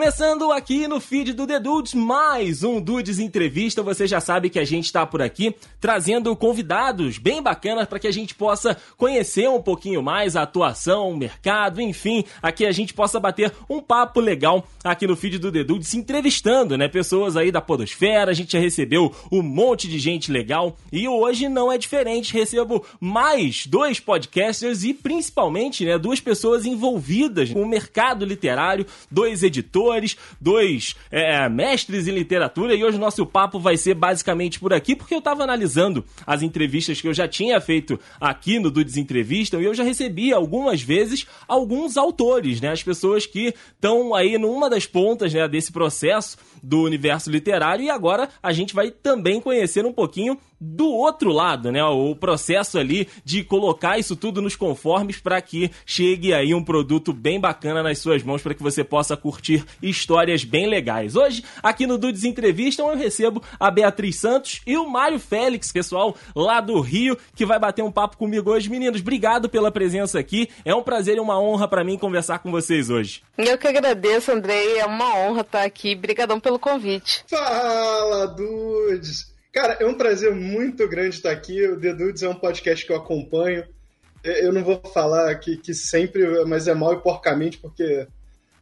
Começando aqui no feed do The Dudes, mais um Dudes Entrevista. Você já sabe que a gente está por aqui trazendo convidados bem bacanas para que a gente possa conhecer um pouquinho mais a atuação, o mercado, enfim, aqui a gente possa bater um papo legal aqui no feed do The Dudes, entrevistando, né, pessoas aí da podosfera. A gente já recebeu um monte de gente legal e hoje não é diferente. Recebo mais dois podcasters e principalmente, né, duas pessoas envolvidas com o mercado literário, dois editores escritores, dois é, mestres em literatura, e hoje o nosso papo vai ser basicamente por aqui, porque eu estava analisando as entrevistas que eu já tinha feito aqui no Dudes Entrevista, e eu já recebi algumas vezes alguns autores, né? As pessoas que estão aí numa das pontas né, desse processo do universo literário, e agora a gente vai também conhecer um pouquinho do outro lado, né? O processo ali de colocar isso tudo nos conformes para que chegue aí um produto bem bacana nas suas mãos para que você possa curtir histórias bem legais. Hoje, aqui no Dudes Entrevista, eu recebo a Beatriz Santos e o Mário Félix, pessoal, lá do Rio, que vai bater um papo comigo hoje. Meninos, obrigado pela presença aqui. É um prazer e uma honra para mim conversar com vocês hoje. Eu que agradeço, Andrei. É uma honra estar aqui. Obrigadão pelo convite. Fala, Dudes! Cara, é um prazer muito grande estar aqui. O The Dudes é um podcast que eu acompanho. Eu não vou falar que, que sempre, mas é mal e porcamente, porque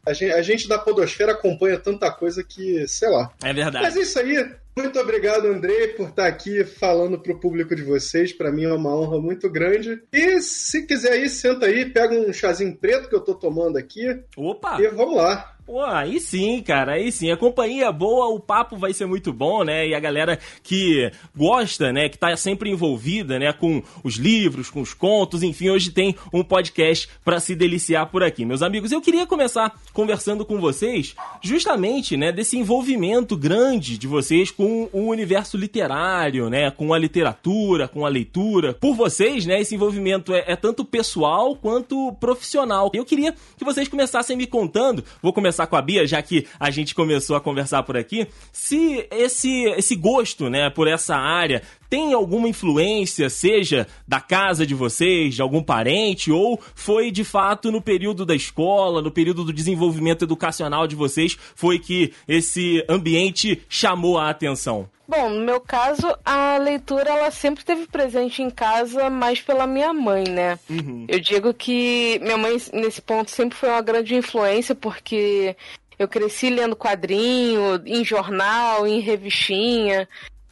a gente, a gente da Podosfera acompanha tanta coisa que, sei lá. É verdade. Mas é isso aí. Muito obrigado, André, por estar aqui falando para o público de vocês. Para mim é uma honra muito grande. E se quiser aí, senta aí, pega um chazinho preto que eu tô tomando aqui. Opa! E vamos lá. Pô, aí sim, cara, aí sim. A companhia é boa, o papo vai ser muito bom, né? E a galera que gosta, né, que tá sempre envolvida, né, com os livros, com os contos, enfim, hoje tem um podcast para se deliciar por aqui. Meus amigos, eu queria começar conversando com vocês justamente, né, desse envolvimento grande de vocês com o universo literário, né, com a literatura, com a leitura. Por vocês, né, esse envolvimento é, é tanto pessoal quanto profissional. Eu queria que vocês começassem me contando, vou começar conversar com a Bia, já que a gente começou a conversar por aqui, se esse, esse gosto, né, por essa área tem alguma influência, seja da casa de vocês, de algum parente, ou foi de fato no período da escola, no período do desenvolvimento educacional de vocês, foi que esse ambiente chamou a atenção? Bom, no meu caso, a leitura ela sempre esteve presente em casa, mais pela minha mãe, né? Uhum. Eu digo que minha mãe, nesse ponto, sempre foi uma grande influência, porque eu cresci lendo quadrinho, em jornal, em revistinha.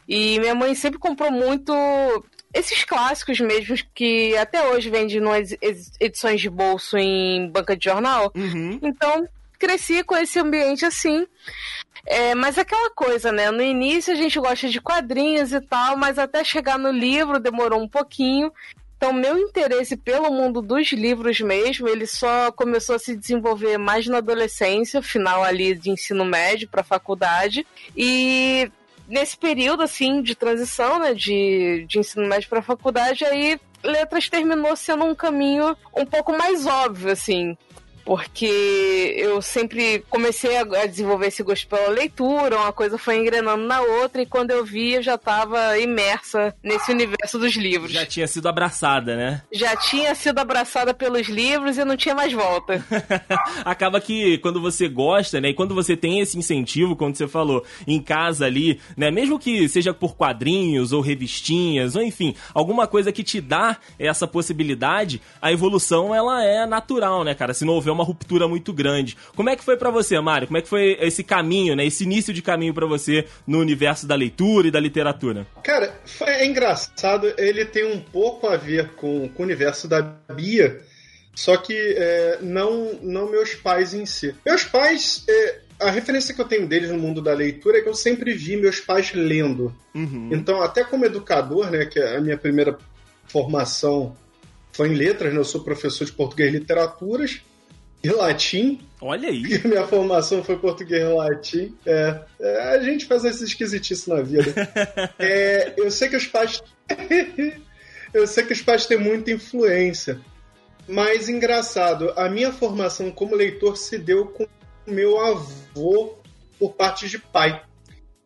E minha mãe sempre comprou muito esses clássicos mesmo que até hoje vende nas edições de bolso em banca de jornal. Uhum. Então, cresci com esse ambiente assim. É, mas aquela coisa, né? No início a gente gosta de quadrinhos e tal, mas até chegar no livro demorou um pouquinho. Então, meu interesse pelo mundo dos livros mesmo, ele só começou a se desenvolver mais na adolescência, final ali de ensino médio para faculdade. E nesse período, assim, de transição, né, de, de ensino médio para faculdade, aí letras terminou sendo um caminho um pouco mais óbvio, assim porque eu sempre comecei a desenvolver esse gosto pela leitura, uma coisa foi engrenando na outra, e quando eu vi, eu já estava imersa nesse universo dos livros. Já tinha sido abraçada, né? Já tinha sido abraçada pelos livros e não tinha mais volta. Acaba que quando você gosta, né, e quando você tem esse incentivo, como você falou, em casa ali, né, mesmo que seja por quadrinhos ou revistinhas, ou enfim, alguma coisa que te dá essa possibilidade, a evolução ela é natural, né, cara? Se não houver uma ruptura muito grande. Como é que foi para você, Mário? Como é que foi esse caminho, né? Esse início de caminho para você no universo da leitura e da literatura? Cara, é engraçado. Ele tem um pouco a ver com, com o universo da Bia, só que é, não, não meus pais em si. Meus pais. É, a referência que eu tenho deles no mundo da leitura é que eu sempre vi meus pais lendo. Uhum. Então, até como educador, né, que é a minha primeira formação foi em letras, né, eu sou professor de português e literaturas e latim. Olha aí. Minha formação foi português e latim. É, é, a gente faz esses esquisitices na vida. é, eu sei que os pais. eu sei que os pais têm muita influência. Mas engraçado, a minha formação como leitor se deu com meu avô por parte de pai.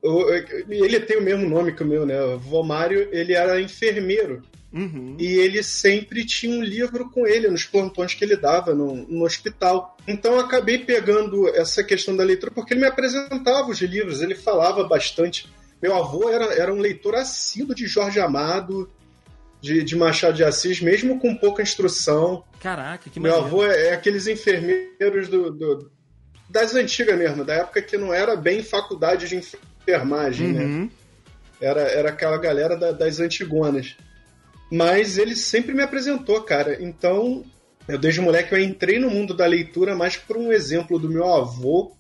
Eu, ele tem o mesmo nome que o meu, né? O avô Mário, ele era enfermeiro Uhum. E ele sempre tinha um livro com ele nos plantões que ele dava no, no hospital. Então eu acabei pegando essa questão da leitura porque ele me apresentava os livros, ele falava bastante. Meu avô era, era um leitor assíduo de Jorge Amado, de, de Machado de Assis, mesmo com pouca instrução. Caraca, que Meu avô é, é, aqueles enfermeiros do, do, das antigas mesmo, da época que não era bem faculdade de enfermagem, né? uhum. né? Era, era aquela galera da, das antigonas. Mas ele sempre me apresentou, cara. Então, eu desde moleque eu entrei no mundo da leitura mais por um exemplo do meu avô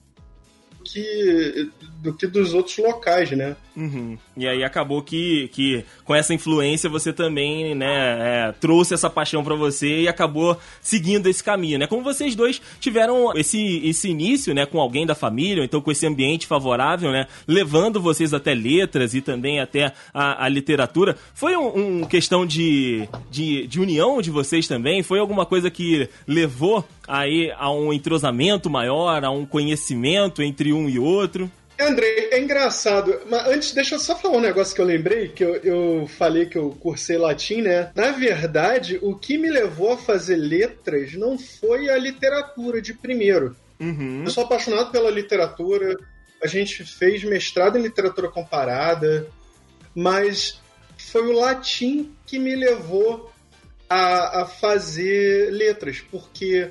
que do que dos outros locais, né? Uhum. E aí acabou que, que com essa influência você também, né, é, trouxe essa paixão para você e acabou seguindo esse caminho, né? Como vocês dois tiveram esse, esse início, né, com alguém da família, então com esse ambiente favorável, né, levando vocês até letras e também até a, a literatura, foi um, um questão de, de, de união de vocês também? Foi alguma coisa que levou aí a um entrosamento maior, a um conhecimento entre um e outro? Andrei, é engraçado, mas antes deixa eu só falar um negócio que eu lembrei, que eu, eu falei que eu cursei latim, né? Na verdade, o que me levou a fazer letras não foi a literatura de primeiro. Uhum. Eu sou apaixonado pela literatura, a gente fez mestrado em literatura comparada, mas foi o latim que me levou a, a fazer letras, porque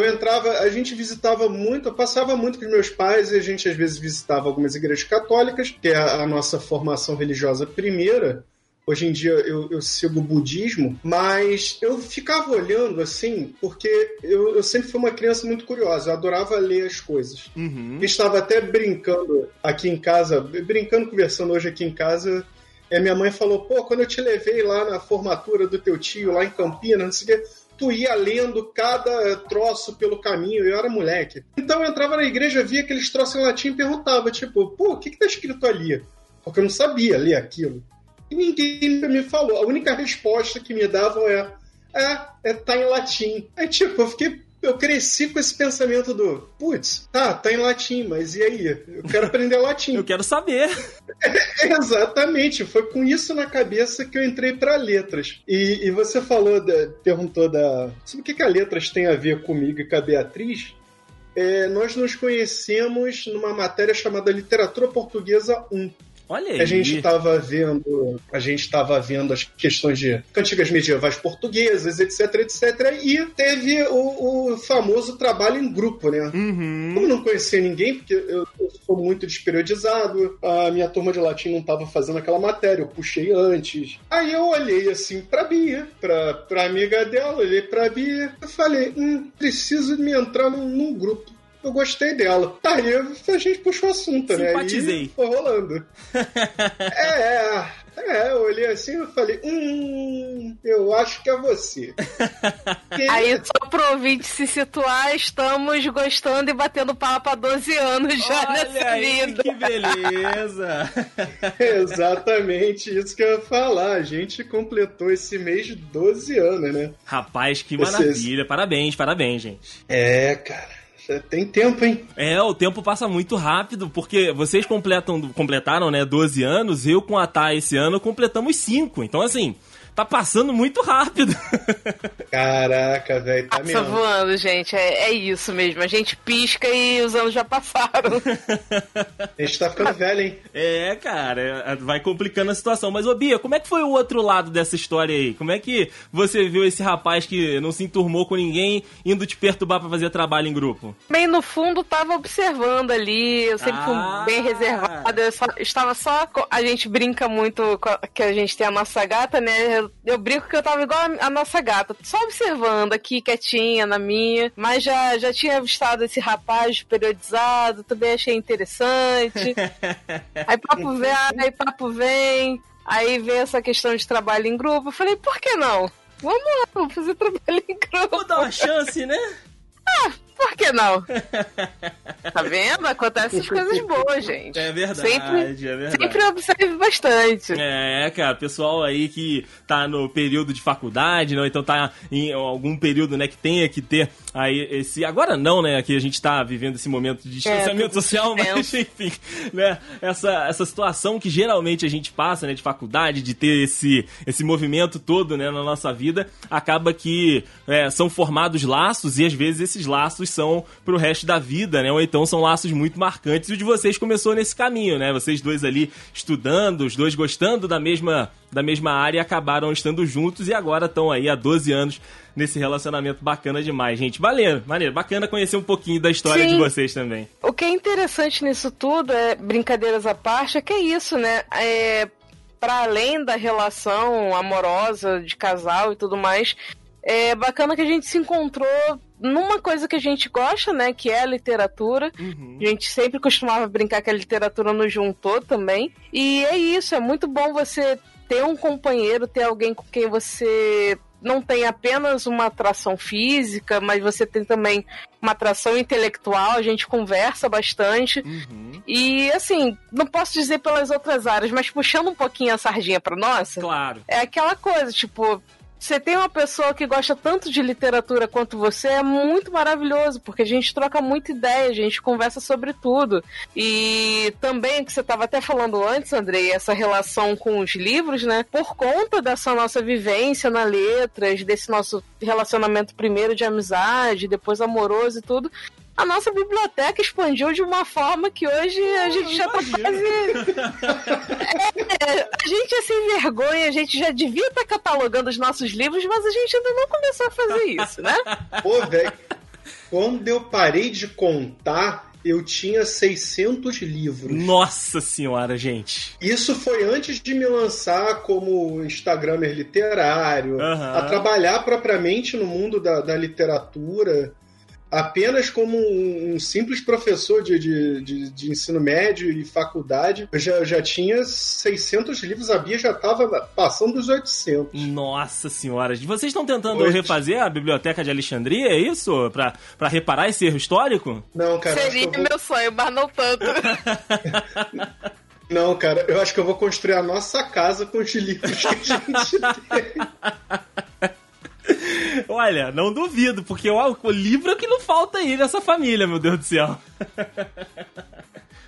eu entrava, a gente visitava muito, eu passava muito com os meus pais e a gente às vezes visitava algumas igrejas católicas, que é a, nossa formação religiosa primeira. Hoje em dia eu, eu sigo o budismo, mas eu ficava olhando assim, porque eu, eu, sempre fui uma criança muito curiosa, eu adorava ler as coisas. Uhum. Estava até brincando aqui em casa, brincando, conversando hoje aqui em casa, e a minha mãe falou: pô, quando eu te levei lá na formatura do teu tio, lá em Campinas, não sei o quê tu ia lendo cada troço pelo caminho, eu era moleque. Então eu entrava na igreja, via aqueles troços em latim e perguntava, tipo, pô, o que que tá escrito ali? Porque eu não sabia ler aquilo. E ninguém me falou. A única resposta que me davam é, é, é tá em latim. Aí, tipo, eu fiquei eu cresci com esse pensamento do, putz, tá, tá em latim, mas e aí? Eu quero aprender latim. eu quero saber. É, exatamente, foi com isso na cabeça que eu entrei para letras. E, e, você falou, da, perguntou da. Sobre o que, que a letras tem a ver comigo e com a Beatriz? É, nós nos conhecemos numa matéria chamada Literatura Portuguesa 1. Olha aí. A gente estava vendo, a gente estava vendo as questões de cantigas medievais portuguesas, etc, etc, e teve o, o famoso trabalho em grupo, né? Uhum. Como não conhecia ninguém, porque eu, eu sou muito desperiodizado, a minha turma de latim não estava fazendo aquela matéria, eu puxei antes. Aí eu olhei assim pra Bia, pra, pra amiga dela, olhei pra Bia, eu falei, hum, preciso me entrar num, num grupo eu gostei dela. Aí a gente puxou o assunto, né? Simpatizei. foi rolando. é, é. É, eu olhei assim e falei, hum, eu acho que é você. e... Aí, só pro ouvinte se situar, estamos gostando e batendo papo há 12 anos já Olha nessa aí, vida. Que beleza! Exatamente isso que eu ia falar. A gente completou esse mês de 12 anos, né? Rapaz, que maravilha. Parabéns, parabéns, gente. É, cara. Tem tempo, hein? É, o tempo passa muito rápido, porque vocês completam, completaram, né, 12 anos, eu com a Thay esse ano completamos 5. Então, assim, tá passando muito rápido. Caraca, velho, tá Passa mesmo. voando, gente. É, é, isso mesmo. A gente pisca e os anos já passaram. a gente tá ficando velho, hein? É, cara, é, vai complicando a situação. Mas, ô Bia, como é que foi o outro lado dessa história aí? Como é que você viu esse rapaz que não se enturmou com ninguém indo te perturbar para fazer trabalho em grupo? Bem, no fundo, tava observando ali. Eu sempre ah. fui bem reservada. Eu só, estava só. A gente brinca muito que a gente tem a nossa gata, né? eu, eu brinco que eu tava igual a, a, nossa gata, só observando aqui, quietinha, na minha. Mas já, já tinha avistado esse rapaz periodizado, também achei interessante. aí papo vem, aí papo vem. Aí vem essa questão de trabalho em grupo. Eu falei, por que não? Vamos lá, vamos fazer trabalho em grupo. Vou dar uma chance, né? Ah, por que não? tá vendo? Acontecem coisas boas, gente. É verdade, sempre, é verdade. Sempre observe bastante. É, cara, pessoal aí que tá no período de faculdade, não, então tá em algum período, né, que tenha que ter aí esse. Agora não, né, que a gente tá vivendo esse momento de é, distanciamento é, social, mas enfim, né, essa, essa situação que geralmente a gente passa, né, de faculdade, de ter esse, esse movimento todo, né, na nossa vida, acaba que é, são formados laços e às vezes esses laços são pro resto da vida, né, ou então são laços muito marcantes e o de vocês começou nesse caminho, né, vocês dois ali estudando, os dois gostando da mesma da mesma área acabaram estando juntos e agora estão aí há 12 anos nesse relacionamento bacana demais, gente. Maneiro, maneiro. Bacana conhecer um pouquinho da história Sim. de vocês também. O que é interessante nisso tudo, é brincadeiras à parte, é que é isso, né? É, para além da relação amorosa de casal e tudo mais, é bacana que a gente se encontrou numa coisa que a gente gosta, né? Que é a literatura. Uhum. A gente sempre costumava brincar que a literatura nos juntou também. E é isso, é muito bom você ter um companheiro, ter alguém com quem você não tem apenas uma atração física, mas você tem também uma atração intelectual, a gente conversa bastante. Uhum. E assim, não posso dizer pelas outras áreas, mas puxando um pouquinho a sardinha para nossa. Claro. É aquela coisa, tipo, você tem uma pessoa que gosta tanto de literatura quanto você, é muito maravilhoso, porque a gente troca muita ideia, a gente conversa sobre tudo. E também, que você estava até falando antes, Andrei, essa relação com os livros, né? Por conta dessa nossa vivência na letras, desse nosso relacionamento primeiro de amizade, depois amoroso e tudo, a nossa biblioteca expandiu de uma forma que hoje a gente já tá quase. É, a gente é sem vergonha, a gente já devia estar tá catalogando os nossos livros, mas a gente ainda não começou a fazer isso, né? Pô, velho, quando eu parei de contar, eu tinha 600 livros. Nossa senhora, gente. Isso foi antes de me lançar como Instagramer literário, uhum. a trabalhar propriamente no mundo da, da literatura apenas como um, simples professor de, de, de, de, ensino médio e faculdade, eu já, já tinha 600 livros, a Bia já estava passando dos 800. Nossa senhora, vocês estão tentando Oito. refazer a Biblioteca de Alexandria, é isso? Para reparar esse erro histórico? Não, cara. Seria vou... meu sonho, mas não tanto. Não, cara, eu acho que eu vou construir a nossa casa com os livros que a gente tem. Olha, não duvido, porque o, o livro é que não falta aí nessa família, meu Deus do céu.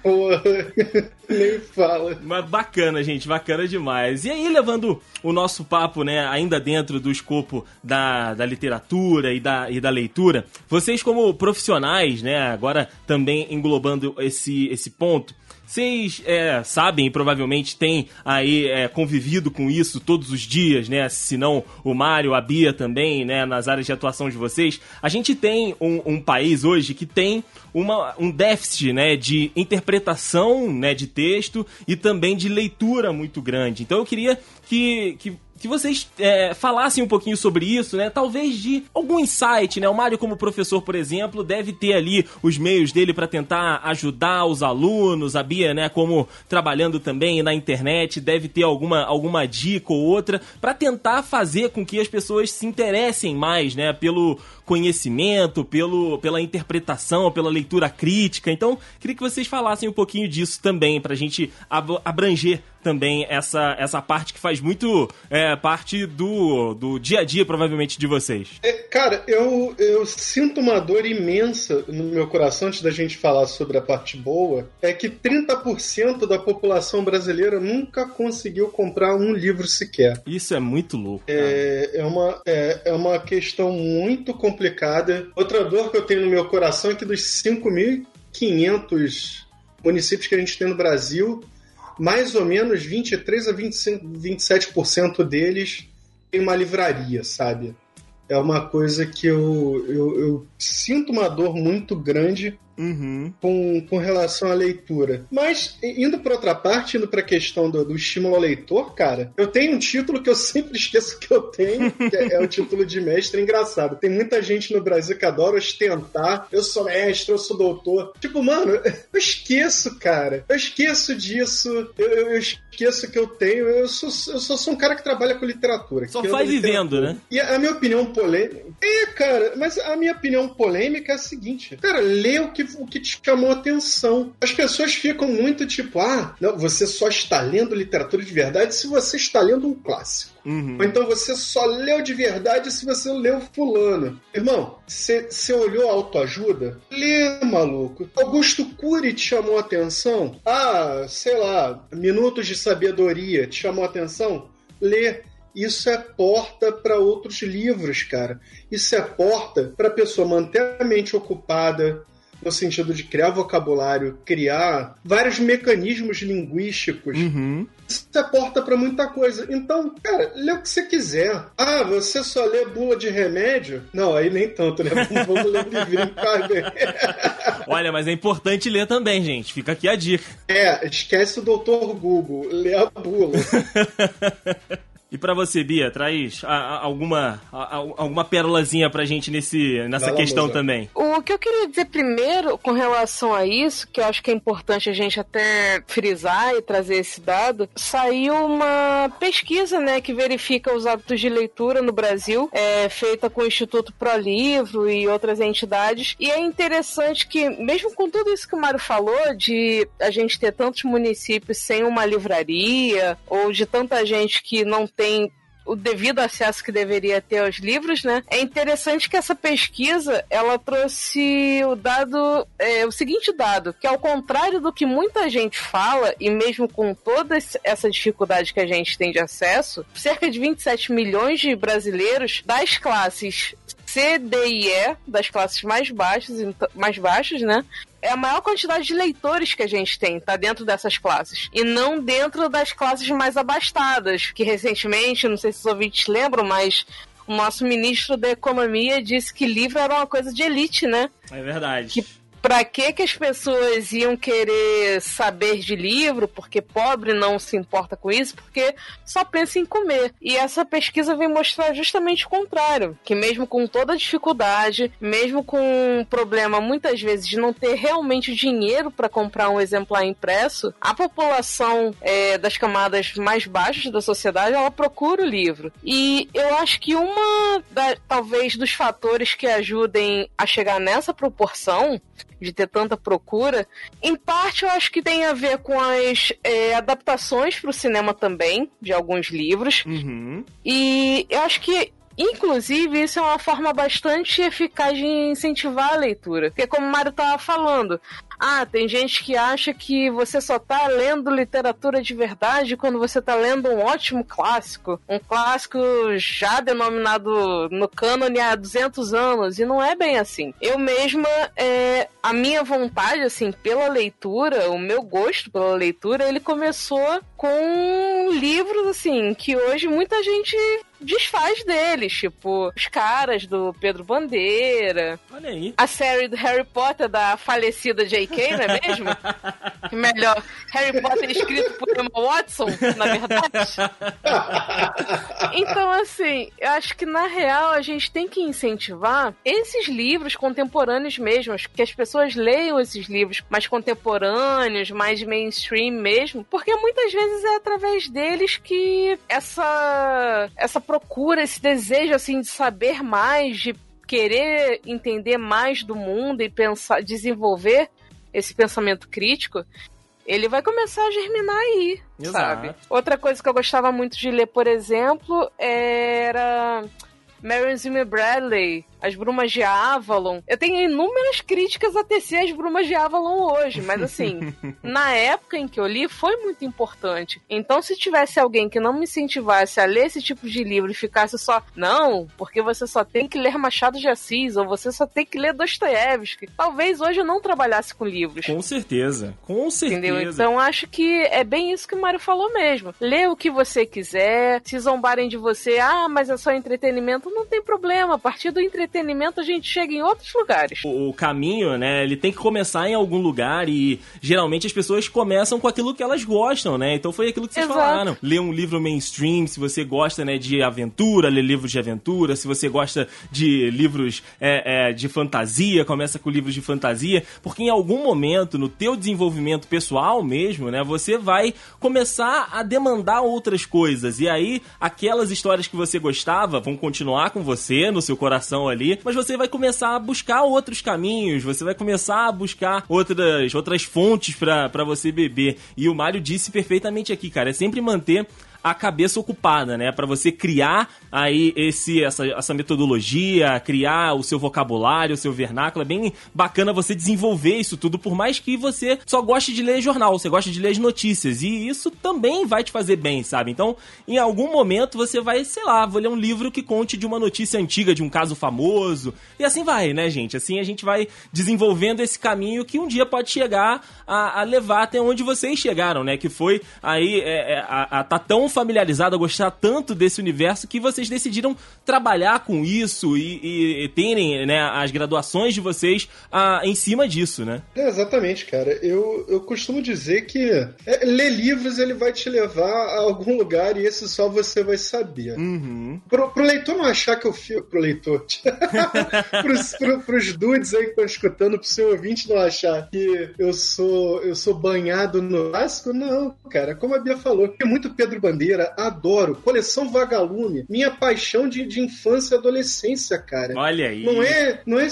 Porra, nem fala. Mas bacana, gente, bacana demais. E aí, levando o nosso papo, né, ainda dentro do escopo da, da literatura e da, e da leitura, vocês como profissionais, né, agora também englobando esse, esse ponto, vocês é, sabem e provavelmente têm aí é, convivido com isso todos os dias, né? Se não o Mário, a Bia também, né? Nas áreas de atuação de vocês. A gente tem um, um país hoje que tem uma, um déficit, né? De interpretação, né? De texto e também de leitura muito grande. Então eu queria que, que que vocês é, falassem um pouquinho sobre isso, né? Talvez de algum insight, né? O Mário, como professor, por exemplo, deve ter ali os meios dele para tentar ajudar os alunos, a Bia, né? Como trabalhando também na internet, deve ter alguma, alguma dica ou outra para tentar fazer com que as pessoas se interessem mais, né? Pelo conhecimento, pelo, pela interpretação, pela leitura crítica. Então, queria que vocês falassem um pouquinho disso também, para a gente abranger também essa, essa parte que faz muito é, parte do, do dia a dia, provavelmente, de vocês. É, cara, eu, eu sinto uma dor imensa no meu coração, antes da gente falar sobre a parte boa, é que 30% da população brasileira nunca conseguiu comprar um livro sequer. Isso é muito louco. É, é, uma, é, é uma questão muito complicada. Outra dor que eu tenho no meu coração é que dos 5.500 municípios que a gente tem no Brasil, mais ou menos 23 a 25, 27% deles tem uma livraria, sabe? É uma coisa que eu, eu, eu, sinto uma dor muito grande uhum. com, com relação à leitura. Mas, indo para outra parte, indo para a questão do, do, estímulo ao leitor, cara, eu tenho um título que eu sempre esqueço que eu tenho, que é, é o título de mestre engraçado. Tem muita gente no Brasil que adora ostentar. Eu sou mestre, eu sou doutor. Tipo, mano, eu esqueço, cara. Eu esqueço disso. Eu, eu, eu esqueço que eu tenho. Eu sou, eu só sou um cara que trabalha com literatura. Só faz vivendo, né? E a, a minha opinião polêmica. É, cara, mas a minha opinião polêmica é a seguinte: cara, lê o que, o que te chamou a atenção. As pessoas ficam muito tipo, ah, não, você só está lendo literatura de verdade se você está lendo um clássico. Uhum. Ou então você só leu de verdade se você leu fulano. Irmão, você olhou autoajuda? Lê, maluco. Augusto Cury te chamou a atenção? Ah, sei lá, Minutos de Sabedoria te chamou a atenção? Lê. Isso é porta para outros livros, cara. Isso é porta para a pessoa manter a mente ocupada, no sentido de criar vocabulário, criar vários mecanismos linguísticos. Uhum. Isso é porta para muita coisa. Então, cara, lê o que você quiser. Ah, você só lê bula de remédio? Não, aí nem tanto, né? Vamos ler livrinho Olha, mas é importante ler também, gente. Fica aqui a dica. É, esquece o doutor Google. Lê a bula. E para você, Bia, traz a, a, alguma, a, alguma pérolazinha pra gente nesse, nessa questão também. O que eu queria dizer primeiro com relação a isso, que eu acho que é importante a gente até frisar e trazer esse dado, saiu uma pesquisa, né, que verifica os hábitos de leitura no Brasil, é, feita com o Instituto Pro Livro e outras entidades. E é interessante que, mesmo com tudo isso que o Mário falou, de a gente ter tantos municípios sem uma livraria, ou de tanta gente que não tem tem o devido acesso que deveria ter aos livros, né? É interessante que essa pesquisa ela trouxe o dado, é, o seguinte dado, que ao contrário do que muita gente fala e mesmo com toda essa dificuldade que a gente tem de acesso, cerca de 27 milhões de brasileiros das classes C, D e E, das classes mais baixas, mais baixas, né? É a maior quantidade de leitores que a gente tem, tá dentro dessas classes. E não dentro das classes mais abastadas, que recentemente, não sei se os ouvintes lembram, mas o nosso ministro da Economia disse que livro era uma coisa de elite, né? É verdade. Que Pra que que as pessoas iam querer saber de livro? Porque pobre não se importa com isso, porque só pensa em comer. E essa pesquisa vem mostrar justamente o contrário, que mesmo com toda a dificuldade, mesmo com o problema muitas vezes de não ter realmente dinheiro para comprar um exemplar impresso, a população é, das camadas mais baixas da sociedade ela procura o livro. E eu acho que uma da, talvez dos fatores que ajudem a chegar nessa proporção de ter tanta procura, em parte eu acho que tem a ver com as é, adaptações para o cinema também, de alguns livros. Uhum. E eu acho que Inclusive, isso é uma forma bastante eficaz de incentivar a leitura. Porque, como o Mário estava falando, ah, tem gente que acha que você só tá lendo literatura de verdade quando você tá lendo um ótimo clássico. Um clássico já denominado no cânone há 200 anos. E não é bem assim. Eu mesma, é, a minha vontade, assim, pela leitura, o meu gosto pela leitura, ele começou com livros, assim, que hoje muita gente desfaz deles, tipo os caras do Pedro Bandeira. Olha aí. A série do Harry Potter da falecida J.K., não é mesmo? Melhor, Harry Potter escrito por Emma Watson, na verdade. então, assim, eu acho que na real a gente tem que incentivar esses livros contemporâneos mesmo, que as pessoas leiam esses livros mais contemporâneos, mais mainstream mesmo, porque muitas vezes é através deles que essa essa procura, esse desejo assim de saber mais, de querer entender mais do mundo e pensar, desenvolver esse pensamento crítico, ele vai começar a germinar aí, Exato. sabe? Outra coisa que eu gostava muito de ler, por exemplo, era Mary Zimmer Bradley, as Brumas de Avalon. Eu tenho inúmeras críticas a tecer as Brumas de Avalon hoje, mas assim, na época em que eu li, foi muito importante. Então, se tivesse alguém que não me incentivasse a ler esse tipo de livro e ficasse só, não, porque você só tem que ler Machado de Assis, ou você só tem que ler Dostoiévski, talvez hoje eu não trabalhasse com livros. Com certeza, com certeza. Entendeu? Então, acho que é bem isso que o Mário falou mesmo. Lê o que você quiser, se zombarem de você, ah, mas é só entretenimento, não tem problema. A partir do entretenimento entretenimento a gente chega em outros lugares. O, o caminho, né, ele tem que começar em algum lugar e geralmente as pessoas começam com aquilo que elas gostam, né? Então foi aquilo que vocês Exato. falaram. Ler um livro mainstream, se você gosta, né, de aventura, ler livros de aventura, se você gosta de livros é, é, de fantasia, começa com livros de fantasia, porque em algum momento, no teu desenvolvimento pessoal mesmo, né, você vai começar a demandar outras coisas. E aí, aquelas histórias que você gostava vão continuar com você, no seu coração ali, mas você vai começar a buscar outros caminhos, você vai começar a buscar outras, outras fontes para você beber. E o Mário disse perfeitamente aqui, cara, é sempre manter a cabeça ocupada, né? Para você criar aí esse, essa, essa metodologia, criar o seu vocabulário, o seu vernáculo. É bem bacana você desenvolver isso tudo, por mais que você só goste de ler jornal, você gosta de ler as notícias. E isso também vai te fazer bem, sabe? Então, em algum momento você vai, sei lá, vou ler um livro que conte de uma notícia antiga, de um caso famoso. E assim vai, né, gente? Assim a gente vai desenvolvendo esse caminho que um dia pode chegar a, a levar até onde vocês chegaram, né? Que foi aí é, é, a, a tá tão familiarizado, a gostar tanto desse universo que vocês decidiram trabalhar com isso e, e, e terem né, as graduações de vocês ah, em cima disso, né? É, exatamente, cara. Eu, eu costumo dizer que é, ler livros ele vai te levar a algum lugar e esse só você vai saber. Uhum. Pro, pro leitor não achar que eu fico. Pro leitor. pros, pro, pros dudes aí que estão escutando, pro seu ouvinte não achar que eu sou, eu sou banhado no clássico, não, cara. Como a Bia falou, é muito Pedro Bandeira Bandeira, adoro. Coleção Vagalume, minha paixão de, de infância e adolescência, cara. Olha aí. Não é, não é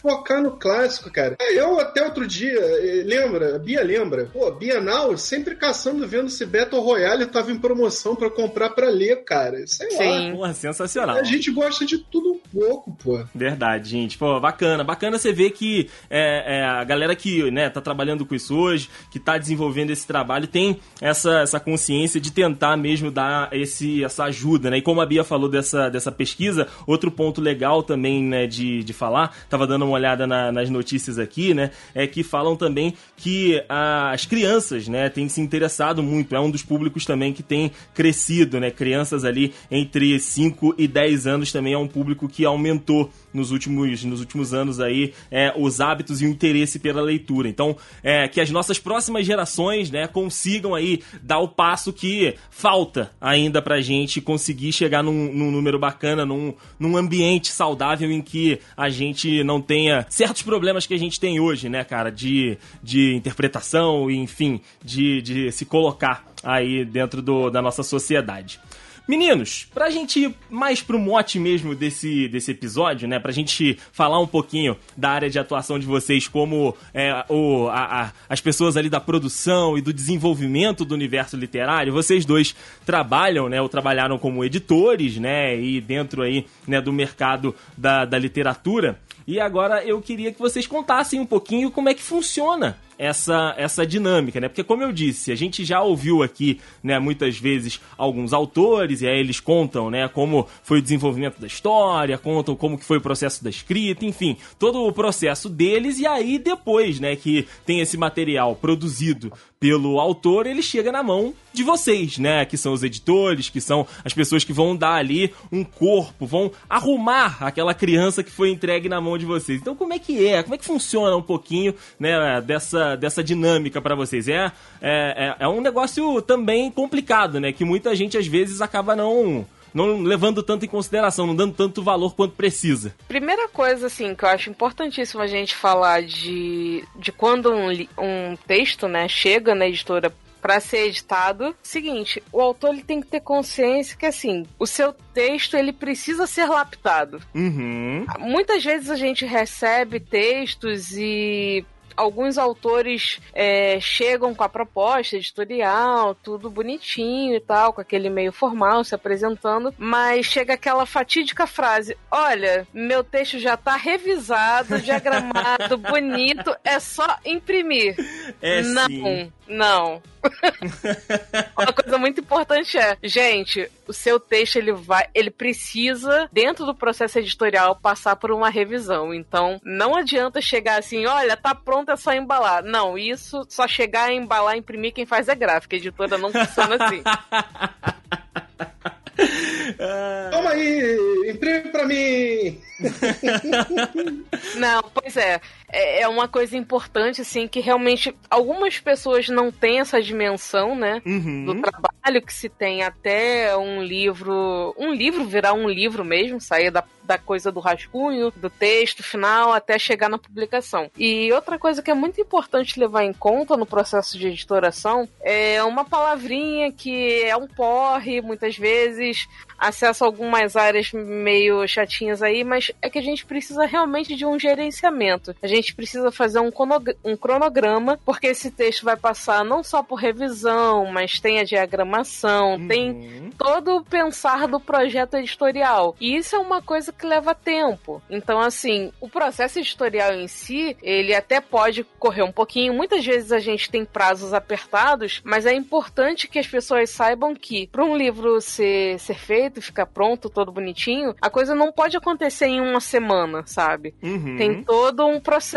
focar no clássico, cara. Eu até outro dia, eh, lembra, a Bia lembra, pô, Bienal, sempre caçando, vendo se Battle Royale tava em promoção para comprar para ler, cara. Sei Sim. lá. Pô, sensacional. A gente gosta de tudo um pouco, pô. Verdade, gente. Pô, bacana. Bacana você ver que é, é, a galera que, né, tá trabalhando com isso hoje, que tá desenvolvendo esse trabalho, tem essa, essa consciência de tentar mesmo dar esse, essa ajuda, né? E como a Bia falou dessa, dessa pesquisa, outro ponto legal também, né, de, de falar, tava dando uma olhada na, nas notícias aqui, né? É que falam também que as crianças, né, têm se interessado muito. É um dos públicos também que tem crescido, né? Crianças ali entre 5 e 10 anos também é um público que aumentou nos últimos, nos últimos anos aí é, os hábitos e o interesse pela leitura. Então, é, que as nossas próximas gerações, né, consigam aí dar o passo que falta ainda pra gente conseguir chegar num, num número bacana, num, num ambiente saudável em que a gente não tenha certos problemas que a gente tem hoje, né, cara, de, de interpretação enfim, de, de se colocar aí dentro do, da nossa sociedade. Meninos, pra gente ir mais pro mote mesmo desse, desse episódio, né? Pra gente falar um pouquinho da área de atuação de vocês como é, o, a, a, as pessoas ali da produção e do desenvolvimento do universo literário. Vocês dois trabalham, né? Ou trabalharam como editores, né? E dentro aí, né, do mercado da, da literatura. E agora eu queria que vocês contassem um pouquinho como é que funciona essa, essa dinâmica, né? Porque como eu disse, a gente já ouviu aqui, né, muitas vezes alguns autores e aí eles contam, né, como foi o desenvolvimento da história, contam como que foi o processo da escrita, enfim, todo o processo deles e aí depois, né, que tem esse material produzido pelo autor, ele chega na mão de vocês, né? Que são os editores, que são as pessoas que vão dar ali um corpo, vão arrumar aquela criança que foi entregue na mão de vocês. Então, como é que é? Como é que funciona um pouquinho, né, dessa, dessa dinâmica para vocês? É, é, é um negócio também complicado, né? Que muita gente às vezes acaba não não levando tanto em consideração, não dando tanto valor quanto precisa. Primeira coisa, assim, que eu acho importantíssimo a gente falar de, de quando um, um texto, né, chega na editora para ser editado. Seguinte, o autor ele tem que ter consciência que assim, o seu texto ele precisa ser lapidado. Uhum. Muitas vezes a gente recebe textos e alguns autores é, chegam com a proposta editorial, tudo bonitinho e tal, com aquele meio formal se apresentando, mas chega aquela fatídica frase: Olha, meu texto já tá revisado, diagramado, bonito, é só imprimir. É não, sim. Não. Uma coisa muito importante é, gente, o seu texto ele vai, ele precisa dentro do processo editorial passar por uma revisão. Então, não adianta chegar assim, olha, tá pronto, é só embalar. Não, isso só chegar a embalar, imprimir quem faz é gráfica, a editora não funciona assim. Toma aí, imprime pra mim! não, pois é. É. É uma coisa importante, assim, que realmente algumas pessoas não têm essa dimensão, né? Uhum. Do trabalho que se tem até um livro. Um livro virar um livro mesmo, sair da da coisa do rascunho, do texto final, até chegar na publicação. E outra coisa que é muito importante levar em conta no processo de editoração é uma palavrinha que é um porre, muitas vezes, acesso a algumas áreas meio chatinhas aí, mas é que a gente precisa realmente de um gerenciamento. A gente precisa fazer um, um cronograma, porque esse texto vai passar não só por revisão, mas tem a diagramação, uhum. tem todo o pensar do projeto editorial. E isso é uma coisa que leva tempo. Então, assim, o processo editorial em si, ele até pode correr um pouquinho. Muitas vezes a gente tem prazos apertados, mas é importante que as pessoas saibam que, para um livro ser, ser feito, feito, ficar pronto, todo bonitinho, a coisa não pode acontecer em uma semana, sabe? Uhum. Tem todo um processo,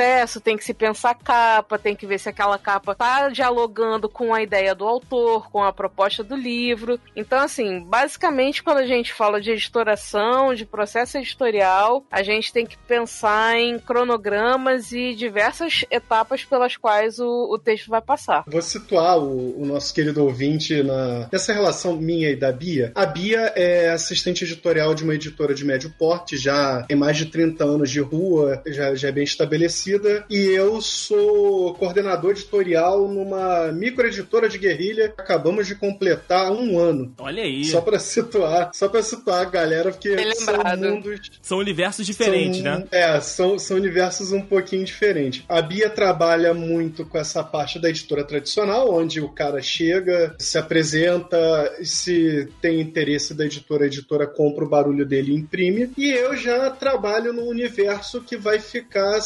tem que se pensar capa, tem que ver se aquela capa tá dialogando com a ideia do autor, com a proposta do livro. Então, assim, basicamente, quando a gente fala de editoração, de processo editorial, a gente tem que pensar em cronogramas e diversas etapas pelas quais o, o texto vai passar. Vou situar o, o nosso querido ouvinte na, nessa relação minha e da Bia. A Bia é é assistente editorial de uma editora de médio porte, já tem mais de 30 anos de rua, já, já é bem estabelecida. E eu sou coordenador editorial numa microeditora de guerrilha. Acabamos de completar um ano. Olha aí. Só para situar, só para situar a galera, porque são mundos. São universos diferentes, são, né? É, são, são universos um pouquinho diferentes. A Bia trabalha muito com essa parte da editora tradicional, onde o cara chega, se apresenta, se tem interesse da editora editora, a editora compra o barulho dele e imprime. E eu já trabalho no universo que vai ficar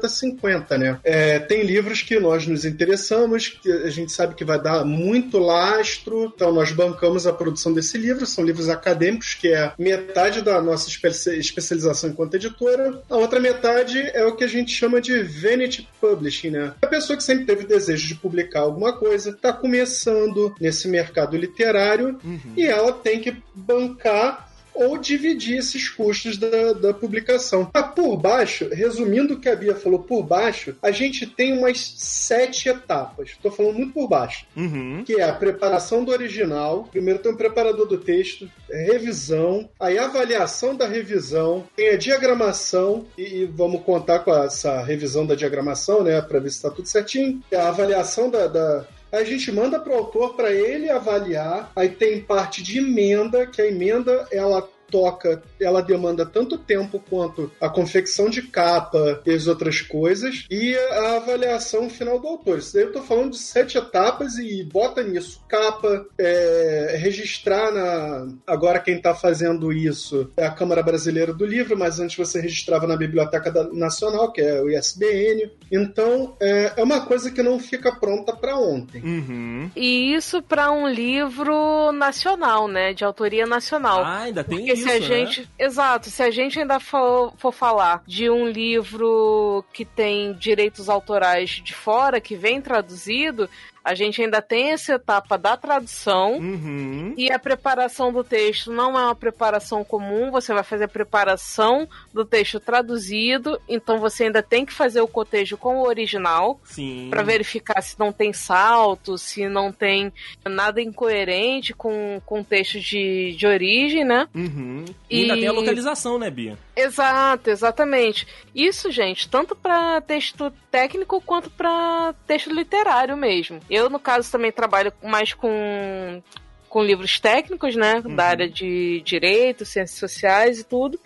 50-50, né? É, tem livros que nós nos interessamos, que a gente sabe que vai dar muito lastro, então nós bancamos a produção desse livro. São livros acadêmicos, que é metade da nossa especialização enquanto editora. A outra metade é o que a gente chama de Vanity Publishing, né? A pessoa que sempre teve desejo de publicar alguma coisa, está começando nesse mercado literário uhum. e ela tem que bancar bancar ou dividir esses custos da, da publicação. Ah, por baixo, resumindo o que a Bia falou, por baixo, a gente tem umas sete etapas. Estou falando muito por baixo. Uhum. Que é a preparação do original. Primeiro tem o preparador do texto, revisão, aí avaliação da revisão, tem a diagramação, e, e vamos contar com essa revisão da diagramação, né, para ver se está tudo certinho. A avaliação da, da a gente manda para o autor para ele avaliar. Aí tem parte de emenda, que a emenda ela toca, ela demanda tanto tempo quanto a confecção de capa e as outras coisas, e a avaliação final do autor. Isso daí eu tô falando de sete etapas e bota nisso capa, é, registrar na. Agora quem tá fazendo isso é a Câmara Brasileira do Livro, mas antes você registrava na Biblioteca Nacional, que é o ISBN. Então é, é uma coisa que não fica pronta para ontem. Uhum. E isso para um livro nacional, né? De autoria nacional. Ah, ainda tem Porque se a né? gente. Exato, se a gente ainda for, for falar de um livro que tem direitos autorais de fora, que vem traduzido, a gente ainda tem essa etapa da tradução uhum. e a preparação do texto não é uma preparação comum, você vai fazer a preparação do texto traduzido, então você ainda tem que fazer o cotejo com o original para verificar se não tem salto, se não tem nada incoerente com, com o texto de, de origem, né? Uhum. E, e ainda tem a localização, né, Bia? Exato, exatamente. Isso, gente, tanto para texto técnico quanto para texto literário mesmo. Eu, no caso, também trabalho mais com, com livros técnicos, né? Uhum. Da área de direito, ciências sociais e tudo.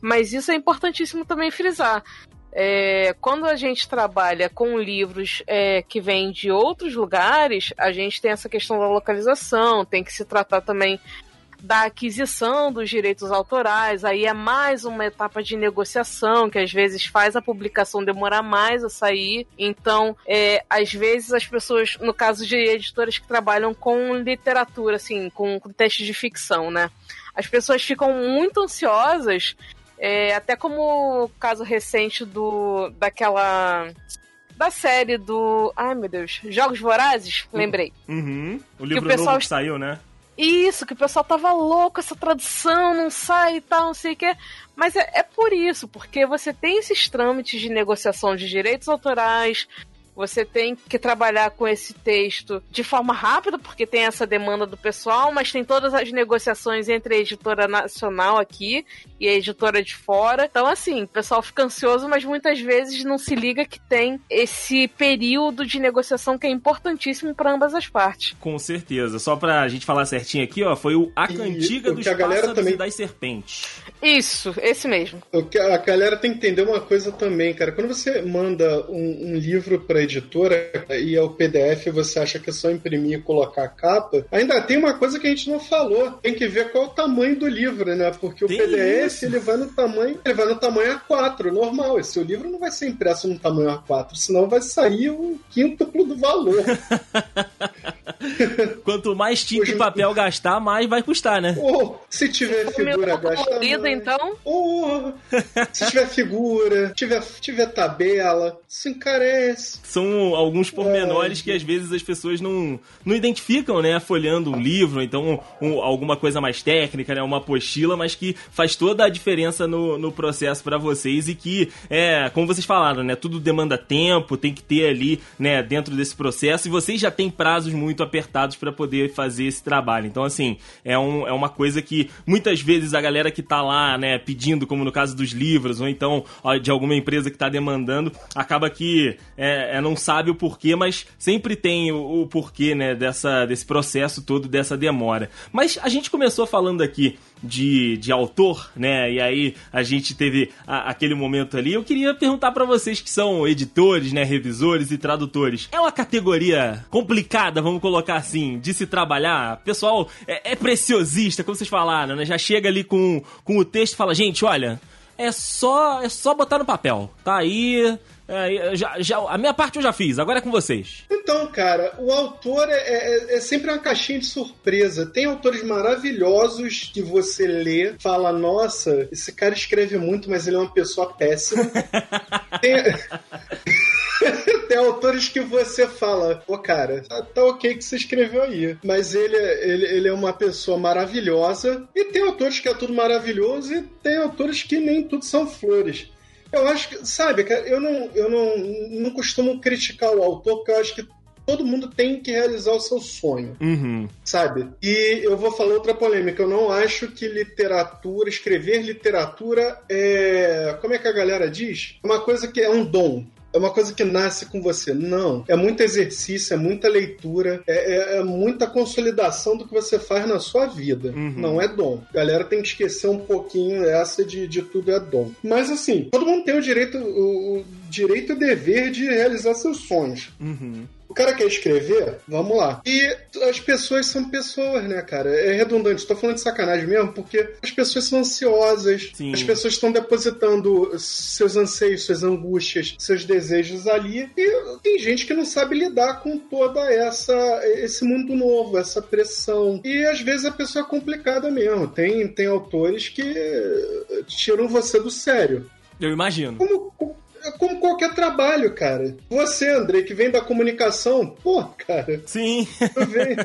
Mas isso é importantíssimo também frisar. É, quando a gente trabalha com livros é, que vêm de outros lugares, a gente tem essa questão da localização, tem que se tratar também da aquisição dos direitos autorais, aí é mais uma etapa de negociação que às vezes faz a publicação demorar mais a sair. Então, é, às vezes as pessoas, no caso de editoras que trabalham com literatura, assim, com, com textos de ficção, né? As pessoas ficam muito ansiosas, é, até como o caso recente do daquela da série do. Ai meu Deus. Jogos Vorazes? Lembrei. Uhum. O livro que o pessoal... novo que saiu, né? Isso, que o pessoal tava louco, essa tradução não sai e tal, não sei o que. Mas é, é por isso, porque você tem esses trâmites de negociação de direitos autorais, você tem que trabalhar com esse texto de forma rápida, porque tem essa demanda do pessoal, mas tem todas as negociações entre a editora nacional aqui e a editora de fora. Então, assim, o pessoal fica ansioso, mas muitas vezes não se liga que tem esse período de negociação que é importantíssimo para ambas as partes. Com certeza. Só pra gente falar certinho aqui, ó, foi o A Cantiga e, dos Pássaros também... e das Serpentes. Isso, esse mesmo. O que a galera tem que entender uma coisa também, cara. Quando você manda um, um livro editora e é o PDF você acha que é só imprimir e colocar a capa, ainda tem uma coisa que a gente não falou. Tem que ver qual é o tamanho do livro, né? Porque tem o PDF isso. ele vai no tamanho, ele vai no tamanho A4, normal. Esse o livro não vai ser impresso no tamanho A4, senão vai sair o quíntuplo do valor. Quanto mais tinta Hoje... e papel gastar, mais vai custar, né? Oh, se tiver figura, gasta colorido, então? Oh, se tiver figura, tiver, tiver tabela, se encarece. São alguns pormenores é. que às vezes as pessoas não, não identificam, né? Folhando um livro, então um, alguma coisa mais técnica, né? Uma apostila, mas que faz toda a diferença no, no processo para vocês e que, é, como vocês falaram, né? Tudo demanda tempo, tem que ter ali, né? Dentro desse processo e vocês já têm prazos muito apertados para poder fazer esse trabalho. Então, assim, é, um, é uma coisa que muitas vezes a galera que tá lá, né, pedindo, como no caso dos livros, ou então de alguma empresa que tá demandando, acaba que é, é, não sabe o porquê, mas sempre tem o, o porquê, né, dessa, desse processo todo, dessa demora. Mas a gente começou falando aqui de, de autor, né? E aí a gente teve a, aquele momento ali. Eu queria perguntar para vocês que são editores, né? Revisores e tradutores. É uma categoria complicada, vamos colocar assim, de se trabalhar? Pessoal, é, é preciosista, como vocês falaram, né? Já chega ali com, com o texto e fala, gente, olha, é só, é só botar no papel. Tá aí, é, já, já, a minha parte eu já fiz, agora é com vocês. Então, cara, o autor é, é, é, sempre uma caixinha de surpresa. Tem autores maravilhosos que você lê, fala, nossa, esse cara escreve muito, mas ele é uma pessoa péssima. Tem... Tem autores que você fala, pô, cara, tá, tá, ok que você escreveu aí. Mas ele, ele, ele é uma pessoa maravilhosa. E tem autores que é tudo maravilhoso, e tem autores que nem tudo são flores. Eu acho que, sabe, cara, eu não, eu não, não costumo criticar o autor, porque eu acho que todo mundo tem que realizar o seu sonho, uhum. sabe? E eu vou falar outra polêmica. Eu não acho que literatura, escrever literatura é. Como é que a galera diz? Uma coisa que é um dom é uma coisa que nasce com você. Não. É muito exercício, é muita leitura, é, é, é muita consolidação do que você faz na sua vida. Uhum. Não é dom. A galera tem que esquecer um pouquinho essa de, de tudo é dom. Mas assim, todo mundo tem o direito, o, o direito e o dever de realizar seus sonhos. Uhum. O cara quer escrever? Vamos lá. E as pessoas são pessoas, né, cara? É redundante. Estou falando de sacanagem mesmo, porque as pessoas são ansiosas. Sim. As pessoas estão depositando seus anseios, suas angústias, seus desejos ali. E tem gente que não sabe lidar com toda essa esse mundo novo, essa pressão. E às vezes a pessoa é complicada mesmo. Tem, tem autores que tiram você do sério. Eu imagino. Como, é como qualquer trabalho, cara. Você, André, que vem da comunicação, pô, cara. Sim. Vem,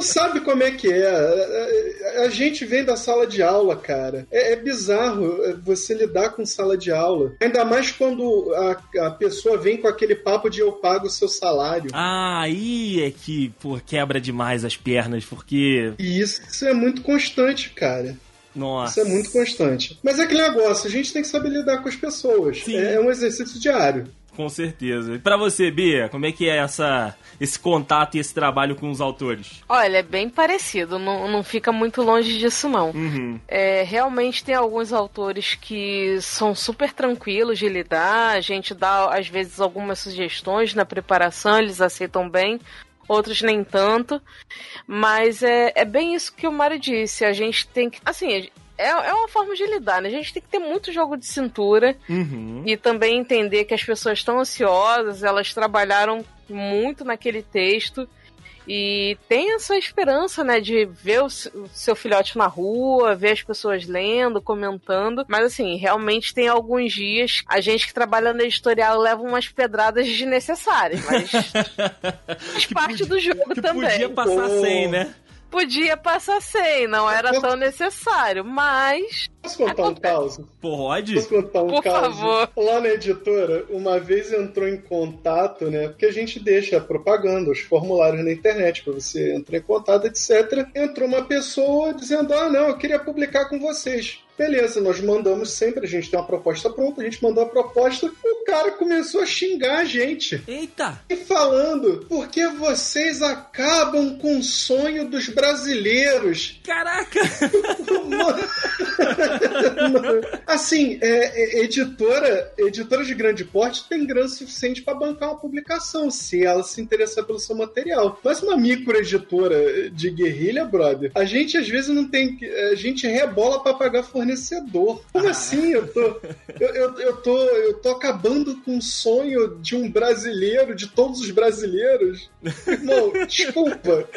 sabe como é que é. A, gente vem da sala de aula, cara. É, é, bizarro é, você lidar com sala de aula. Ainda mais quando a, a pessoa vem com aquele papo de eu pago o seu salário. Ah, aí é que, pô, quebra demais as pernas, porque. E isso, isso é muito constante, cara. Nossa. Isso é muito constante. Mas é aquele negócio, a gente tem que saber lidar com as pessoas. Sim. É, é um exercício diário. Com certeza. E pra você, Bia, como é que é essa, esse contato e esse trabalho com os autores? Olha, é bem parecido, não, não fica muito longe disso, não. Uhum. É, realmente tem alguns autores que são super tranquilos de lidar, a gente dá, às vezes, algumas sugestões na preparação, eles aceitam bem outros nem tanto. Mas é, é bem isso que o Mário disse. A gente tem que. Assim, é, é uma forma de lidar, né? A gente tem que ter muito jogo de cintura uhum. e também entender que as pessoas estão ansiosas, elas trabalharam muito naquele texto e tem essa esperança, né, de ver o seu filhote na rua, ver as pessoas lendo, comentando. Mas assim, realmente tem alguns dias a gente que trabalha no editorial leva umas pedradas desnecessárias, mas faz parte podia, do jogo que também. Podia passar sem, né? Podia passar sem, não era tão necessário, mas. Posso contar um caos? Pode? Posso contar um Por caos? favor. Lá na editora, uma vez entrou em contato, né? Porque a gente deixa propaganda, os formulários na internet para você entrar em contato, etc. Entrou uma pessoa dizendo: Ah, não, eu queria publicar com vocês. Beleza, nós mandamos sempre, a gente tem uma proposta pronta, a gente mandou a proposta, o cara começou a xingar a gente. Eita! E falando, porque vocês acabam com o sonho dos brasileiros. Caraca! assim, é, é, editora, editora de grande porte tem grana suficiente para bancar uma publicação, se ela se interessar pelo seu material. Mas uma microeditora de guerrilha, brother, a gente às vezes não tem. A gente rebola para pagar fornecedor. Como ah. assim? Eu tô, eu, eu, eu, tô, eu tô acabando com o sonho de um brasileiro, de todos os brasileiros. Irmão, desculpa.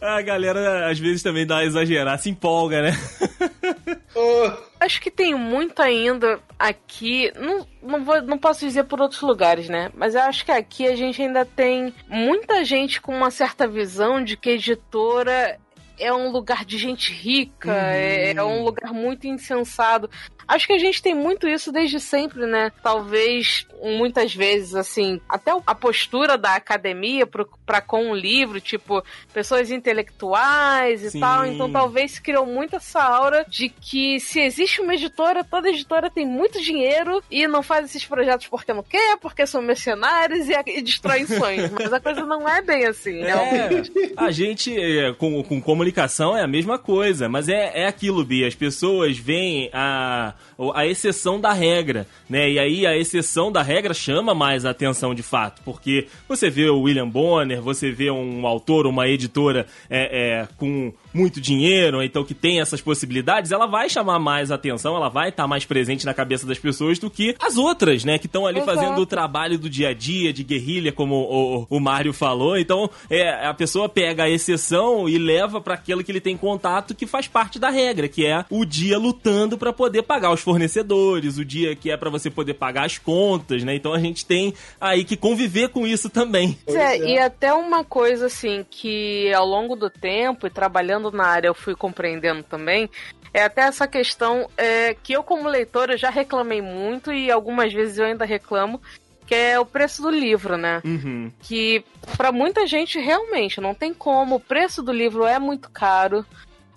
A galera às vezes também dá uma exagerada, se empolga, né? Acho que tem muito ainda aqui. Não, não, vou, não posso dizer por outros lugares, né? Mas eu acho que aqui a gente ainda tem muita gente com uma certa visão de que editora é um lugar de gente rica, uhum. é, é, um lugar muito insensado. Acho que a gente tem muito isso desde sempre, né? Talvez, muitas vezes, assim, até a postura da academia para com o livro, tipo, pessoas intelectuais e Sim. tal. Então, talvez se criou muito essa aura de que se existe uma editora, toda editora tem muito dinheiro e não faz esses projetos porque não quer, porque são mercenários e, e destrói sonhos. Mas a coisa não é bem assim, é, realmente. A gente, é, com, com comunicação, é a mesma coisa, mas é, é aquilo, Bia. As pessoas veem a a, exceção da regra, né? E aí a exceção da regra chama mais a atenção de fato, porque você vê o William Bonner, você vê um autor, uma editora é, é, com muito dinheiro, então que tem essas possibilidades, ela vai chamar mais atenção, ela vai estar tá mais presente na cabeça das pessoas do que as outras, né? Que estão ali Exato. fazendo o trabalho do dia a dia, de guerrilha, como o, o Mário falou. Então, é, a pessoa pega a exceção e leva para aquilo que ele tem contato que faz parte da regra, que é o dia lutando para poder pagar os fornecedores, o dia que é para você poder pagar as contas, né? Então a gente tem aí que conviver com isso também. É, é, e até uma coisa assim que ao longo do tempo e trabalhando trabalhando na área eu fui compreendendo também, é até essa questão é, que eu, como leitora, já reclamei muito e algumas vezes eu ainda reclamo, que é o preço do livro, né? Uhum. Que para muita gente realmente não tem como. O preço do livro é muito caro,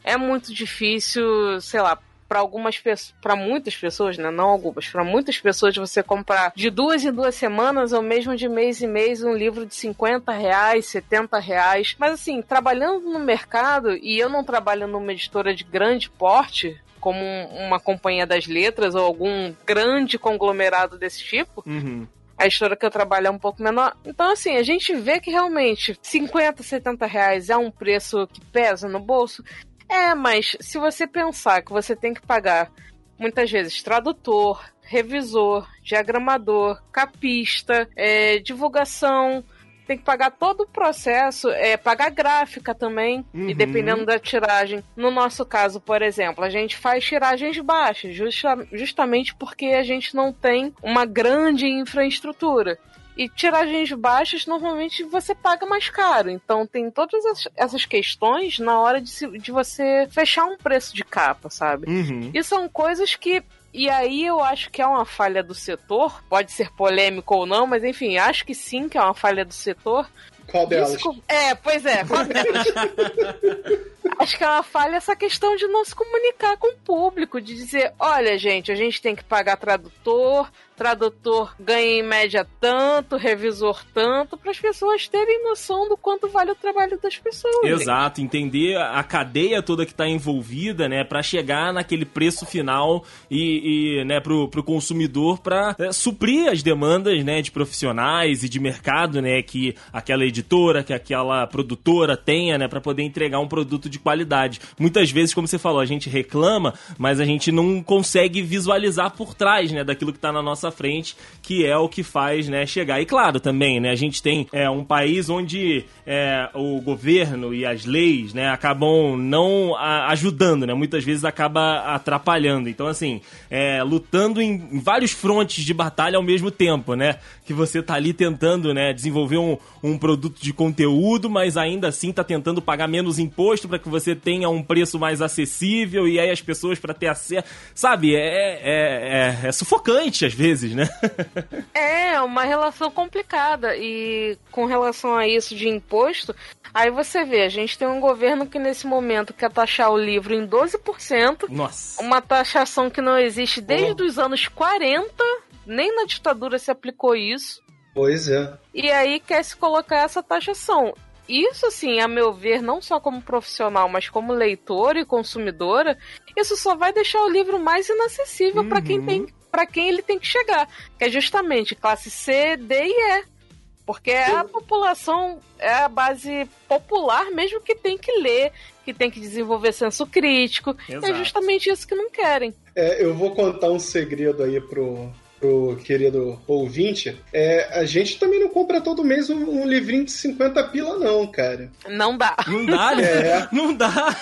é muito difícil, sei lá, para algumas pessoas, para muitas pessoas, né? Não algumas, para muitas pessoas você comprar de duas em duas semanas ou mesmo de mês em mês um livro de 50 reais, 70 reais. Mas assim, trabalhando no mercado, e eu não trabalho numa editora de grande porte, como uma companhia das letras ou algum grande conglomerado desse tipo, uhum. A editora que eu trabalho é um pouco menor. Então, assim, a gente vê que realmente 50, 70 reais é um preço que pesa no bolso. É, mas se você pensar que você tem que pagar muitas vezes tradutor, revisor, diagramador, capista, é, divulgação, tem que pagar todo o processo, é, pagar gráfica também, uhum. e dependendo da tiragem. No nosso caso, por exemplo, a gente faz tiragens baixas, justa, justamente porque a gente não tem uma grande infraestrutura. E tiragens baixas, normalmente você paga mais caro. Então tem todas essas questões na hora de, se, de você fechar um preço de capa, sabe? Uhum. E são coisas que e aí eu acho que é uma falha do setor, pode ser polêmico ou não, mas enfim, acho que sim que é uma falha do setor. Qual delas? É, pois é, qual delas? acho que é uma falha essa questão de não se comunicar com o público, de dizer, olha gente, a gente tem que pagar tradutor, tradutor ganha em média tanto, revisor tanto, para as pessoas terem noção do quanto vale o trabalho das pessoas. Exato, entender a cadeia toda que está envolvida, né, para chegar naquele preço final e, e né, pro, pro consumidor para é, suprir as demandas, né, de profissionais e de mercado, né, que aquela editora, que aquela produtora tenha, né, para poder entregar um produto de qualidade. Muitas vezes, como você falou, a gente reclama, mas a gente não consegue visualizar por trás, né, daquilo que está na nossa nossa frente, que é o que faz, né, chegar. E claro, também, né, a gente tem é, um país onde é, o governo e as leis, né, acabam não a, ajudando, né, muitas vezes acaba atrapalhando. Então, assim, é, lutando em, vários frontes de batalha ao mesmo tempo, né, que você tá ali tentando, né, desenvolver um, um produto de conteúdo, mas ainda assim tá tentando pagar menos imposto para que você tenha um preço mais acessível e aí as pessoas para ter acesso, sabe, é, é, é, é sufocante às vezes, né? é, uma relação complicada e com relação a isso de imposto, aí você vê, a gente tem um governo que nesse momento quer taxar o livro em 12%, Nossa. uma taxação que não existe desde oh. os anos 40, nem na ditadura se aplicou isso. Pois é. E aí quer se colocar essa taxação. Isso, assim, a meu ver, não só como profissional, mas como leitora e consumidora, isso só vai deixar o livro mais inacessível uhum. para quem tem para quem ele tem que chegar, que é justamente classe C, D e E. Porque é a população, é a base popular mesmo que tem que ler, que tem que desenvolver senso crítico. Exato. É justamente isso que não querem. É, eu vou contar um segredo aí pro, pro querido ouvinte, é, a gente também não compra todo mês um, um, livrinho de 50 pila, não, cara. Não dá. Não dá, né? É. Não dá.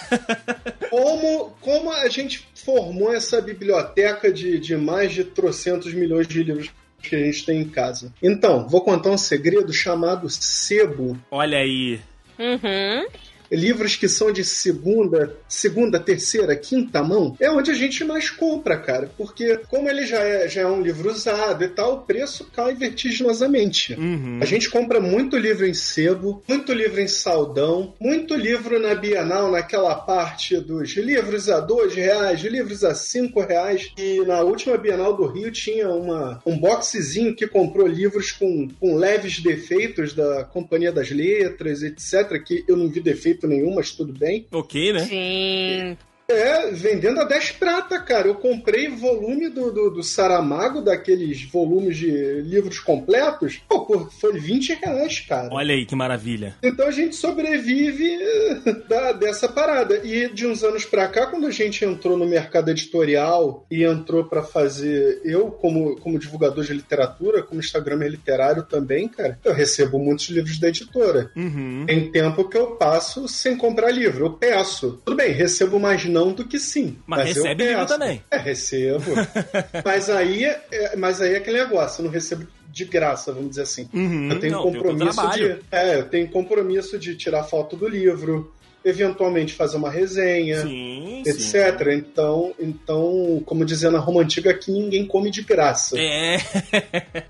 como, como a gente formou essa biblioteca de, de mais de trocentos milhões de livros que a gente tem em casa. Então, vou contar um segredo chamado sebo. Olha aí. Uhum livros que são de segunda, segunda, terceira, quinta mão, é onde a gente mais compra, cara. Porque como ele já é, já é um livro usado e tal, o preço cai vertiginosamente. Uhum. A gente compra muito livro em sebo, muito livro em saldão, muito livro na Bienal, naquela parte dos livros a dois reais, livros a cinco reais. E na última Bienal do Rio tinha uma, um boxezinho que comprou livros com, com leves defeitos da Companhia das Letras, etc., que eu não vi defeito efeito nenhum, mas tudo bem. Ok, né? Sim. É, vendendo a 10 prata, cara. Eu comprei volume do, do, do, Saramago, daqueles volumes de livros completos. Pô, por, foi 20 reais, cara. Olha aí que maravilha. Então a gente sobrevive da, dessa parada. E de uns anos pra cá, quando a gente entrou no mercado editorial e entrou para fazer. Eu, como, como divulgador de literatura, como Instagram literário também, cara, eu recebo muitos livros da editora. Uhum. Tem tempo que eu passo sem comprar livro. Eu peço. Tudo bem, recebo mais não do que sim. Mas, mas recebe livro também. É, recebo. mas aí é, mas aí é aquele negócio, eu não recebo de graça, vamos dizer assim. Uhum, eu tenho não, compromisso de. É, eu tenho compromisso de tirar foto do livro, eventualmente fazer uma resenha, sim, etc. Sim. Então, então, como dizia na Roma Antiga, aqui ninguém come de graça. É.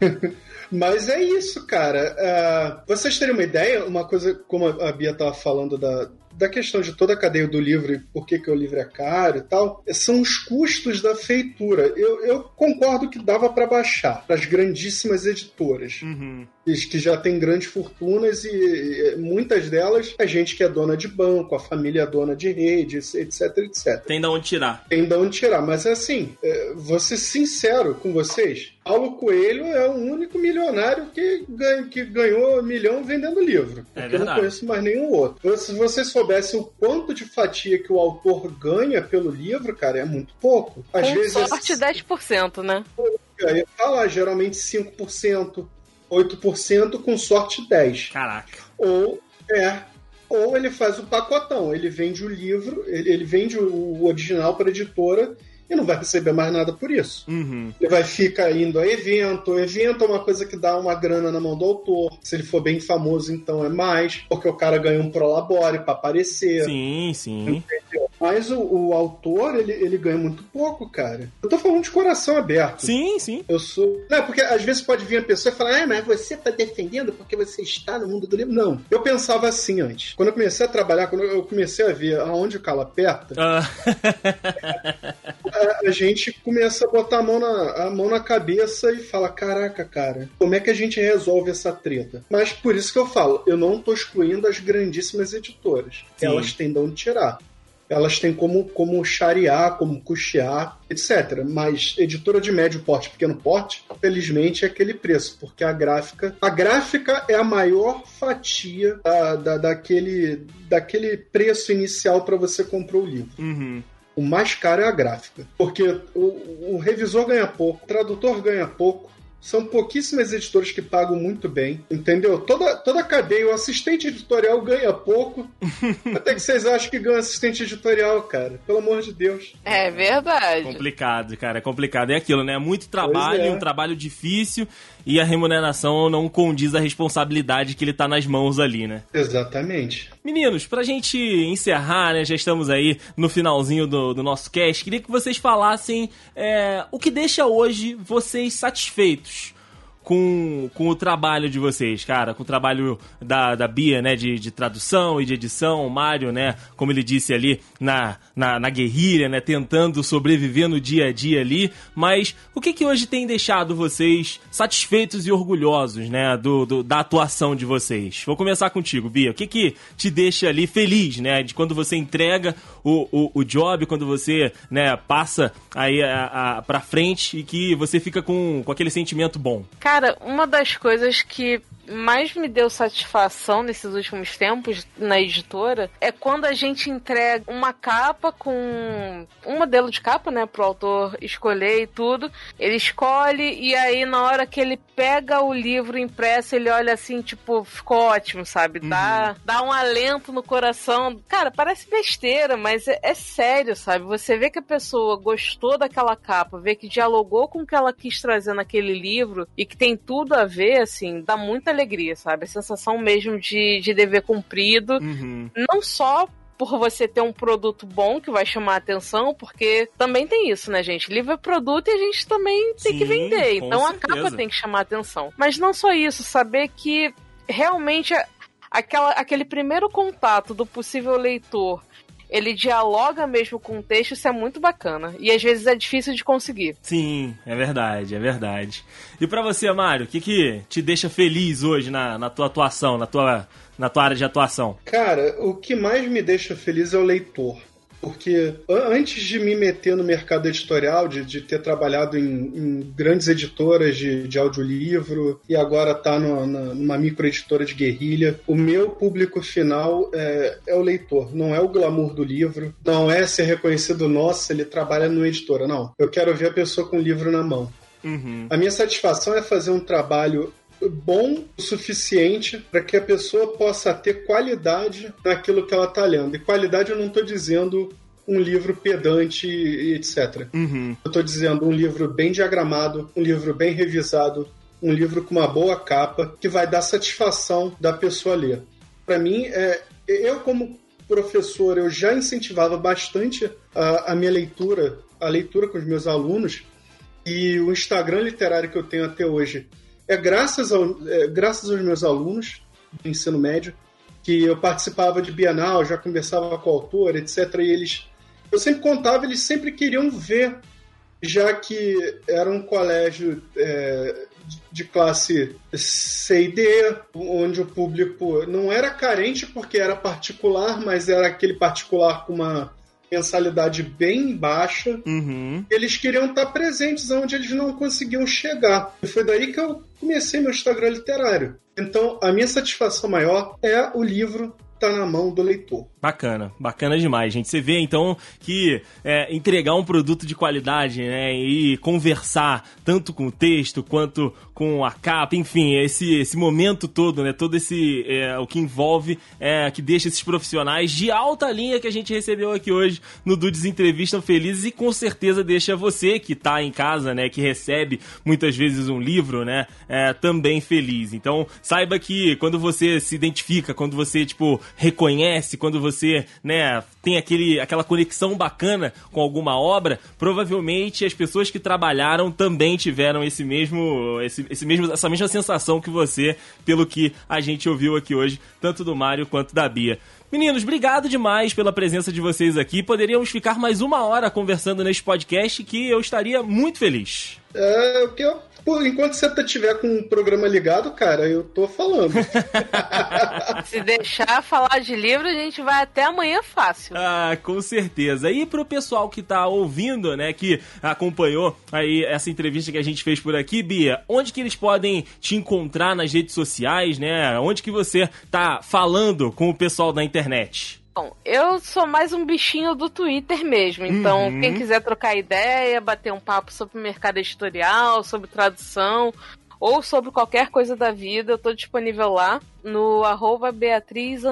Mas é isso, cara. Uh, vocês terem uma ideia, uma coisa, como a Bia tava falando da, da questão de toda a cadeia do livro e por que, que o livro é caro e tal, são os custos da feitura. Eu, eu concordo que dava para baixar para as grandíssimas editoras. Uhum que já tem grandes fortunas e muitas delas a gente que é dona de banco, a família é dona de redes, etc, etc. Tem da onde tirar. Tem da onde tirar, mas assim, é, vou ser sincero com vocês, Paulo Coelho é o único milionário que, ganha, que ganhou um milhão vendendo livro. É porque eu não conheço mais nenhum outro. Se vocês soubessem o quanto de fatia que o autor ganha pelo livro, cara, é muito pouco. Às Com vezes sorte, é... 10%, né? Tá lá, geralmente 5%. 8%, com sorte 10%. Caraca. Ou, é, ou ele faz o pacotão, ele vende o livro, ele, ele vende o original para a editora e não vai receber mais nada por isso. Uhum. Ele vai ficar indo a evento. O evento é uma coisa que dá uma grana na mão do autor. Se ele for bem famoso, então é mais, porque o cara ganha um prolabore para aparecer. Sim, sim. Entendeu? Mas o, o, autor, ele, ele ganha muito pouco, cara. Eu tô falando de coração aberto. Sim, sim. Eu sou. Não, porque às vezes pode vir a pessoa e falar, ah, mas você tá defendendo porque você está no mundo do livro. Não. Eu pensava assim antes. Quando eu comecei a trabalhar, quando eu comecei a ver aonde o calo aperta, ah. a, a, gente começa a botar a mão, na, a mão na cabeça e fala: caraca, cara, como é que a gente resolve essa treta? Mas por isso que eu falo, eu não tô excluindo as grandíssimas editoras. Sim. Elas têm de onde tirar elas têm como, como charear, como custear, etc. Mas editora de médio porte, pequeno porte, felizmente é aquele preço, porque a gráfica. A gráfica é a maior fatia da, da daquele, daquele preço inicial para você comprar o livro. Uhum. o mais caro é a gráfica. Porque o, o revisor ganha pouco, o tradutor ganha pouco, são pouquíssimas editoras que pagam muito bem, entendeu? Toda, toda a cadeia, o assistente editorial ganha pouco. Até que vocês acham que ganha assistente editorial, cara. Pelo amor de Deus. É verdade. Complicado, cara. É complicado. É aquilo, né? Muito trabalho, é. um trabalho difícil e a remuneração não condiz a responsabilidade que ele tá nas mãos ali, né? Exatamente. Meninos, pra gente encerrar, né? Já estamos aí no finalzinho do, do nosso cast. Queria que vocês falassem é, o que deixa hoje vocês satisfeitos Shh. Com, com o trabalho de vocês, cara, com o trabalho da, da Bia, né, de, de tradução e de edição, o Mário, né, como ele disse ali, na, na, na guerrilha, né, tentando sobreviver no dia a dia ali, mas o que que hoje tem deixado vocês satisfeitos e orgulhosos, né, do, do da atuação de vocês? Vou começar contigo, Bia, o que que te deixa ali feliz, né, de quando você entrega o, o, o job, quando você, né, passa aí a, a, pra frente e que você fica com, com aquele sentimento bom? Cara, Cara, uma das coisas que mais me deu satisfação nesses últimos tempos na editora é quando a gente entrega uma capa com um modelo de capa, né, pro autor escolher e tudo. Ele escolhe e aí na hora que ele pega o livro impresso, ele olha assim, tipo, ficou ótimo, sabe? Dá, uhum. dá um alento no coração. Cara, parece besteira, mas é, é sério, sabe? Você vê que a pessoa gostou daquela capa, vê que dialogou com o que ela quis trazer naquele livro e que tem tudo a ver, assim, dá muita alegria, sabe? A sensação mesmo de, de dever cumprido. Uhum. Não só por você ter um produto bom que vai chamar a atenção, porque também tem isso, né, gente? Livro é produto e a gente também tem Sim, que vender. Então certeza. a capa tem que chamar a atenção. Mas não só isso, saber que realmente aquela, aquele primeiro contato do possível leitor ele dialoga mesmo com o texto, isso é muito bacana. E às vezes é difícil de conseguir. Sim, é verdade, é verdade. E para você, Mário, o que, que te deixa feliz hoje na, na tua atuação, na tua, na tua área de atuação? Cara, o que mais me deixa feliz é o leitor porque antes de me meter no mercado editorial, de, de ter trabalhado em, em, grandes editoras de, de audiolivro e agora tá no, na, numa microeditora de guerrilha, o meu público final é, é, o leitor, não é o glamour do livro, não é ser reconhecido, nossa, ele trabalha numa editora, não. Eu quero ver a pessoa com o livro na mão. Uhum. A minha satisfação é fazer um trabalho bom o suficiente para que a pessoa possa ter qualidade naquilo que ela está lendo. E qualidade eu não estou dizendo um livro pedante e etc. Uhum. Eu estou dizendo um livro bem diagramado, um livro bem revisado, um livro com uma boa capa que vai dar satisfação da pessoa ler. Para mim, é, eu como professor, eu já incentivava bastante a, a minha leitura, a leitura com os meus alunos, e o Instagram literário que eu tenho até hoje é graças, ao, é graças aos meus alunos do ensino médio, que eu participava de Bienal, já conversava com o autor, etc. E eles, eu sempre contava, eles sempre queriam ver, já que era um colégio é, de classe C e D, onde o público não era carente porque era particular, mas era aquele particular com uma mensalidade bem baixa. Uhum. Eles queriam estar presentes onde eles não conseguiam chegar. E foi daí que eu comecei meu Instagram literário. Então, a minha satisfação maior é o livro tá na mão do leitor. Bacana, bacana demais, gente. Você vê então que é, entregar um produto de qualidade, né, e conversar tanto com o texto quanto com a capa, enfim, esse, esse momento todo, né, todo esse é, o que envolve, é, que deixa esses profissionais de alta linha que a gente recebeu aqui hoje no Dudes Entrevista Felizes e com certeza deixa você que está em casa, né, que recebe muitas vezes um livro, né, é, também feliz. Então saiba que quando você se identifica, quando você tipo reconhece, quando você né, tem aquele, aquela conexão bacana com alguma obra, provavelmente as pessoas que trabalharam também tiveram esse mesmo, esse, esse mesmo, essa mesma sensação que você, pelo que a gente ouviu aqui hoje, tanto do Mário quanto da Bia. Meninos, obrigado demais pela presença de vocês aqui. Poderíamos ficar mais uma hora conversando neste podcast que eu estaria muito feliz. É, o que eu Pô, enquanto você tiver com o programa ligado, cara, eu tô falando. Se deixar falar de livro, a gente vai até amanhã fácil. Ah, com certeza. E pro pessoal que tá ouvindo, né, que acompanhou aí essa entrevista que a gente fez por aqui, Bia, onde que eles podem te encontrar nas redes sociais, né? Onde que você tá falando com o pessoal da internet? Bom, eu sou mais um bichinho do Twitter mesmo. Então, uhum. quem quiser trocar ideia, bater um papo sobre mercado editorial, sobre tradução, ou sobre qualquer coisa da vida, eu tô disponível lá no arroba Beatriz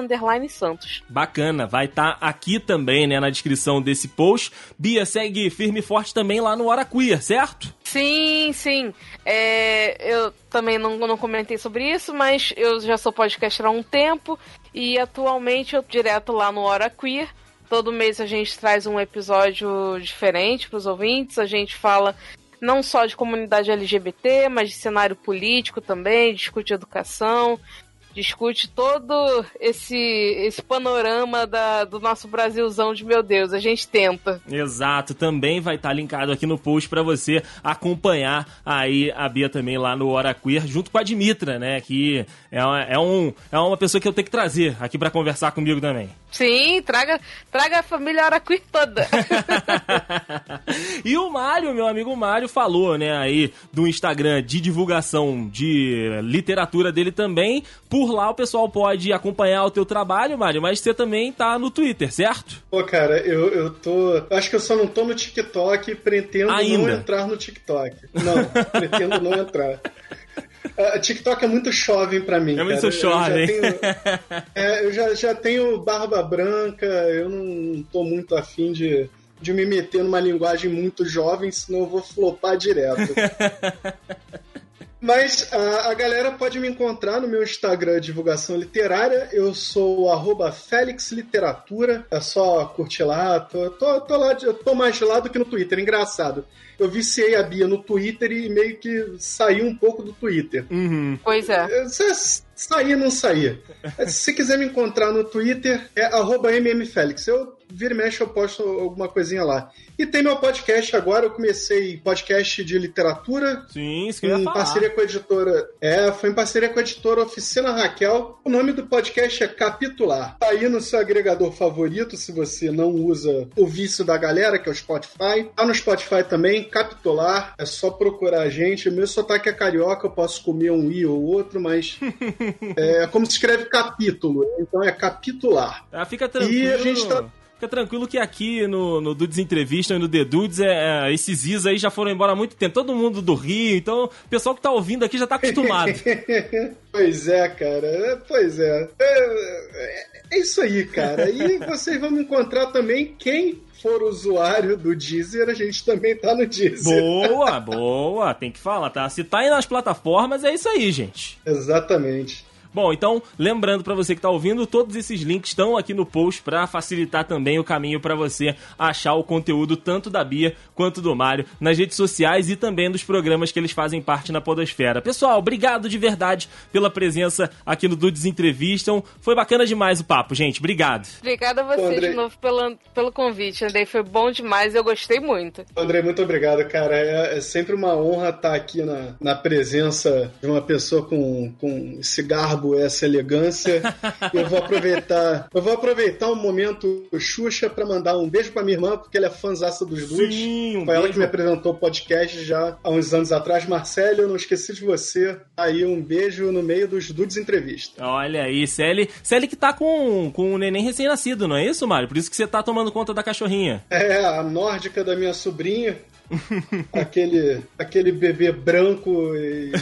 Santos. Bacana, vai estar tá aqui também, né, na descrição desse post. Bia segue firme e forte também lá no Hora Queer, certo? Sim, sim. É, eu também não, não comentei sobre isso, mas eu já sou podcaster há um tempo e atualmente eu direto lá no Hora Queer. Todo mês a gente traz um episódio diferente para os ouvintes. A gente fala não só de comunidade LGBT, mas de cenário político também, discute educação, discute todo esse, esse panorama da, do nosso Brasilzão de meu Deus, a gente tenta. Exato, também vai estar tá linkado aqui no post para você acompanhar aí a Bia também lá no Hora Queer, junto com a Dimitra, né, que é é um, é uma pessoa que eu tenho que trazer aqui para conversar comigo também. Sim, traga, traga a família Queer toda. e o Mário, meu amigo Mário, falou, né, aí do Instagram de divulgação de literatura dele também, por lá o pessoal pode acompanhar o teu trabalho, Mário, mas você também tá no Twitter, certo? Pô, cara, eu, eu tô. Acho que eu só não tô no TikTok, pretendo Ainda. não entrar no TikTok. Não, pretendo não entrar. Uh, TikTok é muito jovem para mim. É muito jovem. é, eu já, já tenho barba branca, eu não tô muito afim de, de me meter numa linguagem muito jovem, senão eu vou flopar direto. Mas a, a, galera pode me encontrar no meu Instagram Divulgação Literária. Eu sou o Félix Literatura. É só curtir lá. Tô, tô, tô, lá. Eu tô mais lá do que no Twitter. Engraçado. Eu viciei a Bia no Twitter e meio que saí um pouco do Twitter. Uhum. Pois é. Saía, não saía. Se quiser me encontrar no Twitter, é mmfelix. Eu vira e mexe, eu posto alguma coisinha lá. E tem meu podcast agora, eu comecei podcast de literatura. Sim, isso que em parceria com a editora. É, foi em parceria com a editora Oficina Raquel. O nome do podcast é Capitular. Tá aí no seu agregador favorito, se você não usa o vício da galera, que é o Spotify. Tá no Spotify também, Capitular. É só procurar a gente. O meu sotaque é carioca, eu posso comer um i ou outro, mas é como se escreve capítulo. Então é capitular. Ah, fica tranquilo. E a gente tá Fica tranquilo que aqui no, no Dudes Entrevista e no The Dudes, é, é, esses is aí já foram embora há muito tempo. Todo mundo do Rio, então o pessoal que tá ouvindo aqui já tá acostumado. pois é, cara. É, pois é. é. É isso aí, cara. E vocês vão me encontrar também quem for usuário do Deezer, a gente também tá no Deezer. Boa, boa. Tem que falar, tá? Se tá aí nas plataformas, é isso aí, gente. Exatamente. Bom, então, lembrando para você que está ouvindo, todos esses links estão aqui no post para facilitar também o caminho para você achar o conteúdo tanto da Bia quanto do Mário nas redes sociais e também dos programas que eles fazem parte na Podosfera. Pessoal, obrigado de verdade pela presença aqui no Dudes Entrevistam. Foi bacana demais o papo, gente. Obrigado. Obrigada a você André... de novo pelo, pelo convite, Andrei. Foi bom demais, eu gostei muito. André, muito obrigado, cara. É, é sempre uma honra estar aqui na, na presença de uma pessoa com, com esse garbo essa elegância. eu vou aproveitar, eu vou aproveitar um momento Xuxa para mandar um beijo para minha irmã, porque ela é fãzaça dos Dudes. Sim, um Foi ela que me apresentou o podcast já há uns anos atrás. Marcelo, eu não esqueci de você. Aí um beijo no meio dos Dudes Entrevista. Olha aí, Celi, Celi que tá com, com um neném recém-nascido, não é isso, Mário? Por isso que você tá tomando conta da cachorrinha. É, a nórdica da minha sobrinha. aquele, aquele bebê branco e,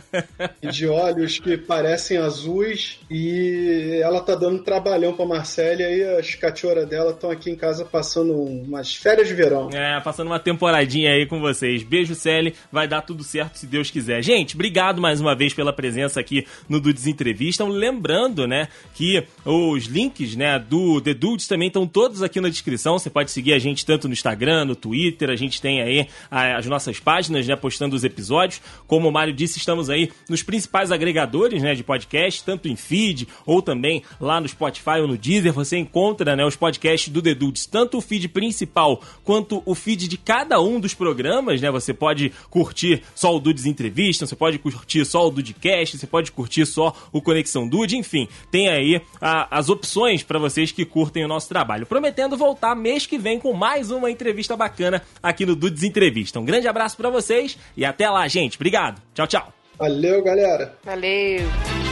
e, de olhos que parecem azuis e ela tá dando trabalhão pra Marcela e as cachorras dela estão aqui em casa passando umas férias de verão. É, passando uma temporadinha aí com vocês. Beijo, Celi. Vai dar tudo certo se Deus quiser. Gente, obrigado mais uma vez pela presença aqui no Dudes Entrevista. Lembrando, né, que os links, né, do The Dudes também estão todos aqui na descrição. Você pode seguir a gente tanto no Instagram, no Twitter, a gente tem aí as nossas páginas, né, postando os episódios. Como o Mário disse, estamos aí nos principais agregadores, né, de podcast, tanto em feed ou também lá no Spotify ou no Deezer. Você encontra, né, os podcasts do The Dudes, tanto o feed principal quanto o feed de cada um dos programas, né? Você pode curtir só o Dudes Entrevista, você pode curtir só o Dudecast, você pode curtir só o Conexão Dude, enfim, tem aí a, as opções para vocês que curtem o nosso trabalho. Prometendo voltar mês que vem com mais uma entrevista bacana aqui no Dudes Entrevista. Um grande abraço para vocês e até lá, gente. Obrigado. Tchau, tchau. Valeu, galera. Valeu.